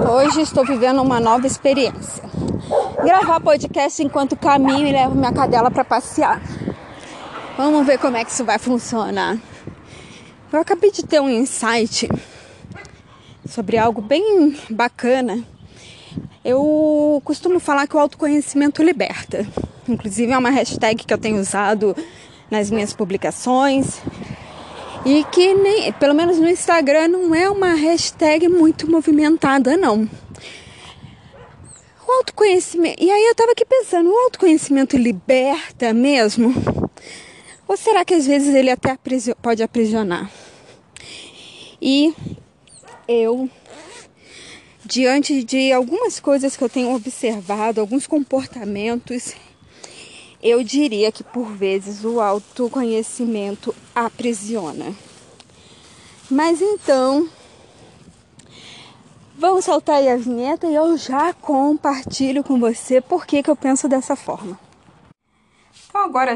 Hoje estou vivendo uma nova experiência. Gravar podcast enquanto caminho e levo minha cadela para passear. Vamos ver como é que isso vai funcionar. Eu acabei de ter um insight sobre algo bem bacana. Eu costumo falar que o autoconhecimento liberta. Inclusive é uma hashtag que eu tenho usado nas minhas publicações e que nem, pelo menos no Instagram não é uma hashtag muito movimentada não. O autoconhecimento. E aí eu tava aqui pensando, o autoconhecimento liberta mesmo? Ou será que às vezes ele até pode aprisionar? E eu diante de algumas coisas que eu tenho observado, alguns comportamentos eu diria que por vezes o autoconhecimento aprisiona. Mas então, vamos soltar aí a vinheta e eu já compartilho com você por que, que eu penso dessa forma. Então agora,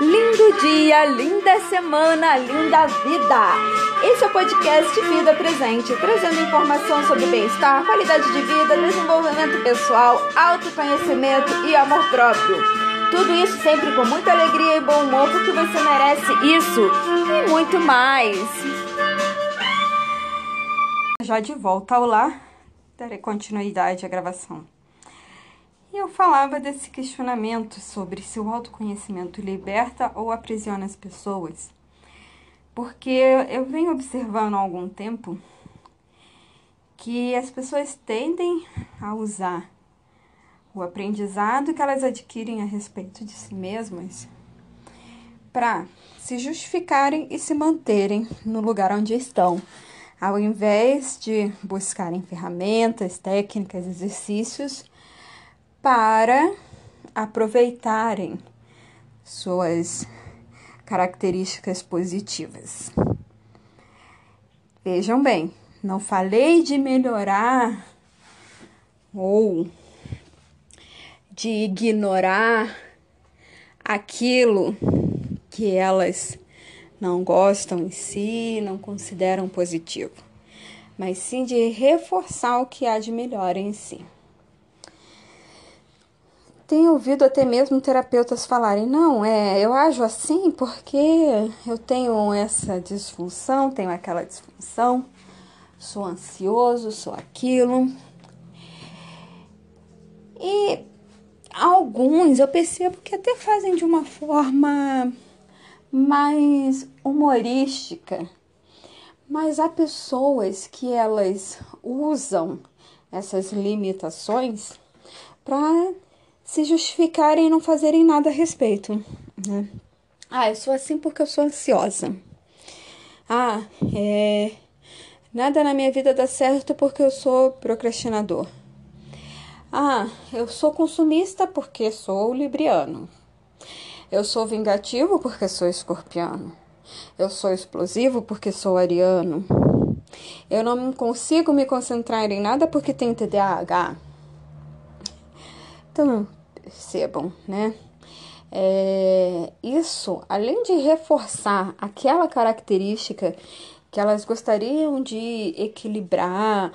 lindo dia, linda semana, linda vida! Esse é o podcast Vida Presente, trazendo informação sobre bem-estar, qualidade de vida, desenvolvimento pessoal, autoconhecimento e amor próprio. Tudo isso sempre com muita alegria e bom humor, porque você merece isso e muito mais. Já de volta ao lar, darei continuidade à gravação. E eu falava desse questionamento sobre se o autoconhecimento liberta ou aprisiona as pessoas. Porque eu venho observando há algum tempo que as pessoas tendem a usar o aprendizado que elas adquirem a respeito de si mesmas para se justificarem e se manterem no lugar onde estão, ao invés de buscarem ferramentas, técnicas, exercícios para aproveitarem suas características positivas. Vejam bem, não falei de melhorar ou de ignorar aquilo que elas não gostam em si, não consideram positivo, mas sim de reforçar o que há de melhor em si. Tenho ouvido até mesmo terapeutas falarem: não, é, eu ajo assim porque eu tenho essa disfunção, tenho aquela disfunção, sou ansioso, sou aquilo. E Alguns eu percebo que até fazem de uma forma mais humorística, mas há pessoas que elas usam essas limitações para se justificarem e não fazerem nada a respeito. Né? Ah, eu sou assim porque eu sou ansiosa. Ah, é. Nada na minha vida dá certo porque eu sou procrastinador. Ah, eu sou consumista porque sou libriano. Eu sou vingativo porque sou escorpiano. Eu sou explosivo porque sou ariano. Eu não consigo me concentrar em nada porque tenho TDAH. Então, percebam, né? É, isso, além de reforçar aquela característica que elas gostariam de equilibrar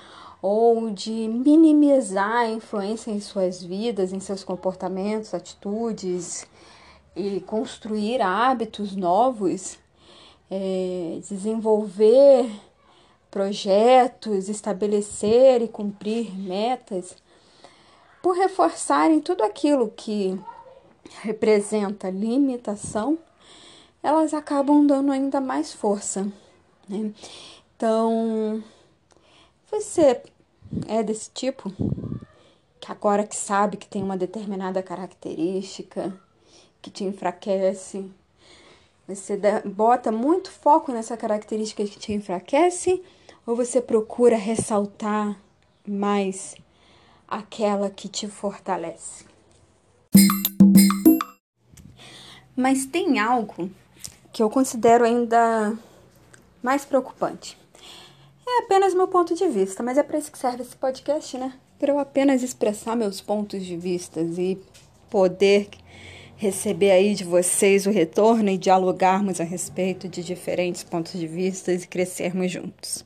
ou de minimizar a influência em suas vidas, em seus comportamentos, atitudes e construir hábitos novos, é, desenvolver projetos, estabelecer e cumprir metas, por reforçarem tudo aquilo que representa limitação, elas acabam dando ainda mais força. Né? Então, você é desse tipo que agora que sabe que tem uma determinada característica que te enfraquece, você bota muito foco nessa característica que te enfraquece ou você procura ressaltar mais aquela que te fortalece? Mas tem algo que eu considero ainda mais preocupante. É apenas meu ponto de vista, mas é para isso que serve esse podcast, né? Para eu apenas expressar meus pontos de vista e poder receber aí de vocês o retorno e dialogarmos a respeito de diferentes pontos de vista e crescermos juntos.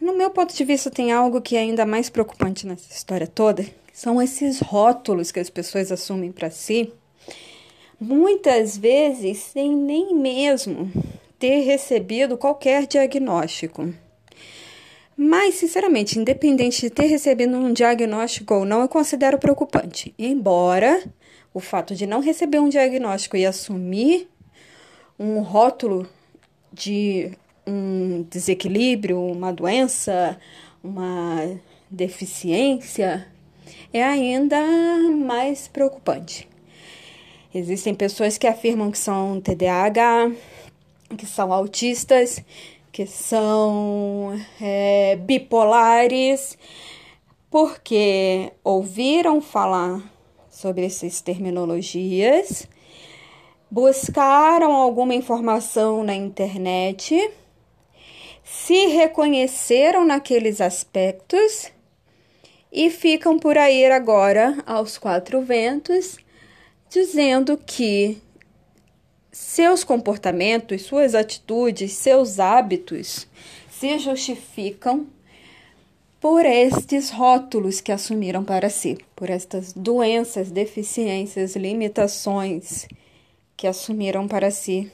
No meu ponto de vista, tem algo que é ainda mais preocupante nessa história toda, são esses rótulos que as pessoas assumem para si, muitas vezes sem nem mesmo ter recebido qualquer diagnóstico. Mas, sinceramente, independente de ter recebido um diagnóstico ou não, eu considero preocupante. Embora o fato de não receber um diagnóstico e assumir um rótulo de um desequilíbrio, uma doença, uma deficiência, é ainda mais preocupante. Existem pessoas que afirmam que são TDAH, que são autistas, que são é, bipolares, porque ouviram falar sobre essas terminologias, buscaram alguma informação na internet, se reconheceram naqueles aspectos? E ficam por aí agora aos quatro ventos, dizendo que seus comportamentos, suas atitudes, seus hábitos se justificam por estes rótulos que assumiram para si, por estas doenças, deficiências, limitações que assumiram para si,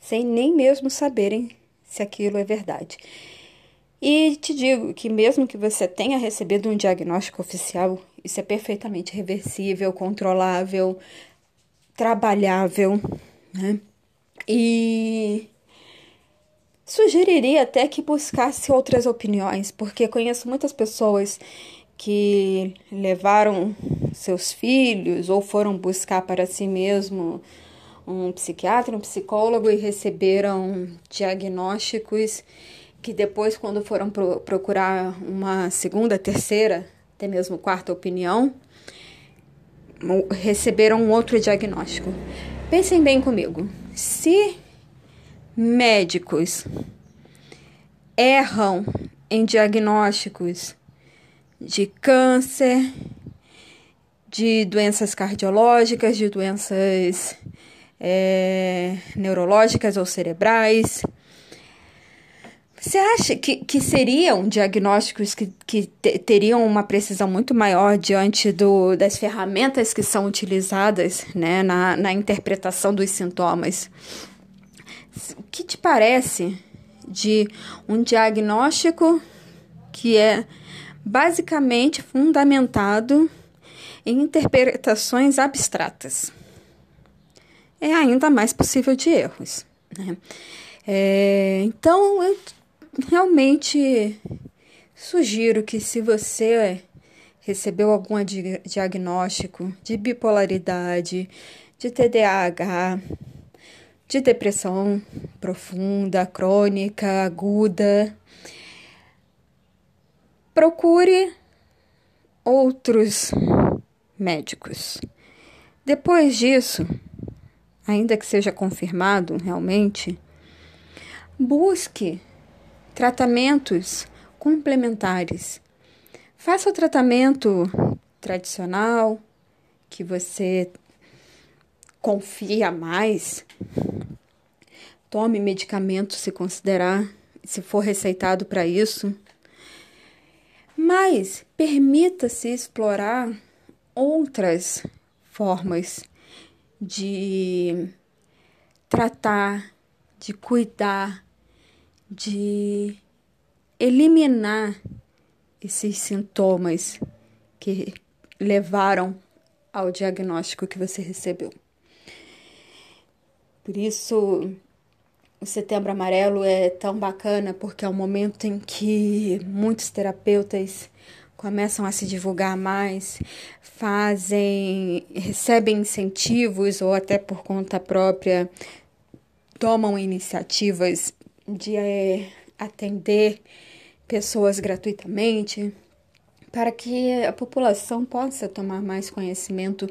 sem nem mesmo saberem se aquilo é verdade. E te digo que, mesmo que você tenha recebido um diagnóstico oficial, isso é perfeitamente reversível, controlável, trabalhável, né? E sugeriria até que buscasse outras opiniões, porque conheço muitas pessoas que levaram seus filhos ou foram buscar para si mesmo um psiquiatra, um psicólogo e receberam diagnósticos que depois, quando foram pro procurar uma segunda, terceira, até mesmo quarta opinião, receberam um outro diagnóstico. Pensem bem comigo. Se médicos erram em diagnósticos de câncer, de doenças cardiológicas, de doenças é, neurológicas ou cerebrais, você acha que, que seriam diagnósticos que, que te, teriam uma precisão muito maior diante do, das ferramentas que são utilizadas né, na, na interpretação dos sintomas? O que te parece de um diagnóstico que é basicamente fundamentado em interpretações abstratas? É ainda mais possível de erros. Né? É, então, eu realmente sugiro que se você recebeu algum diagnóstico de bipolaridade, de TDAH, de depressão profunda, crônica, aguda, procure outros médicos. Depois disso, ainda que seja confirmado realmente, busque Tratamentos complementares. Faça o tratamento tradicional que você confia mais. Tome medicamento se considerar, se for receitado para isso. Mas permita-se explorar outras formas de tratar, de cuidar de eliminar esses sintomas que levaram ao diagnóstico que você recebeu. Por isso, o Setembro Amarelo é tão bacana porque é o momento em que muitos terapeutas começam a se divulgar mais, fazem, recebem incentivos ou até por conta própria tomam iniciativas de é, atender pessoas gratuitamente, para que a população possa tomar mais conhecimento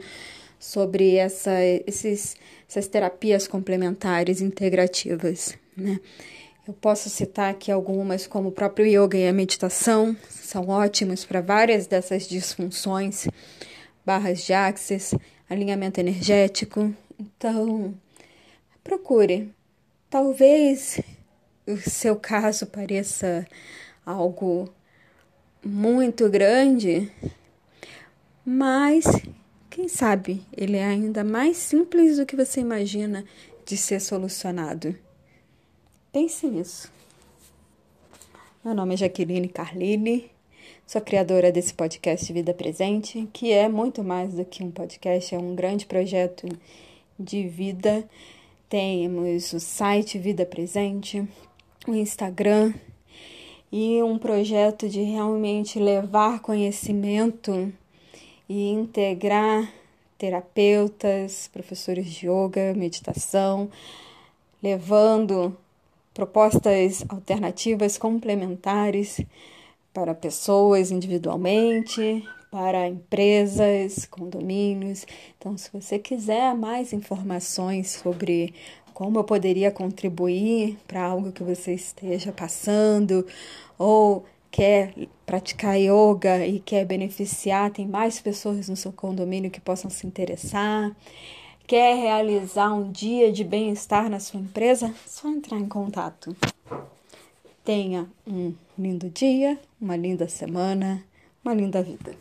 sobre essa, esses, essas terapias complementares integrativas. Né? Eu posso citar aqui algumas, como o próprio yoga e a meditação, são ótimos para várias dessas disfunções, barras de axis, alinhamento energético. Então, procure. Talvez o seu caso pareça algo muito grande, mas quem sabe ele é ainda mais simples do que você imagina de ser solucionado. Pense nisso. Meu nome é Jaqueline Carlini, sou criadora desse podcast Vida Presente, que é muito mais do que um podcast, é um grande projeto de vida. Temos o site Vida Presente, o Instagram e um projeto de realmente levar conhecimento e integrar terapeutas, professores de yoga, meditação, levando propostas alternativas complementares para pessoas individualmente, para empresas, condomínios. Então, se você quiser mais informações sobre como eu poderia contribuir para algo que você esteja passando ou quer praticar yoga e quer beneficiar, tem mais pessoas no seu condomínio que possam se interessar, quer realizar um dia de bem-estar na sua empresa, só entrar em contato. Tenha um lindo dia, uma linda semana, uma linda vida.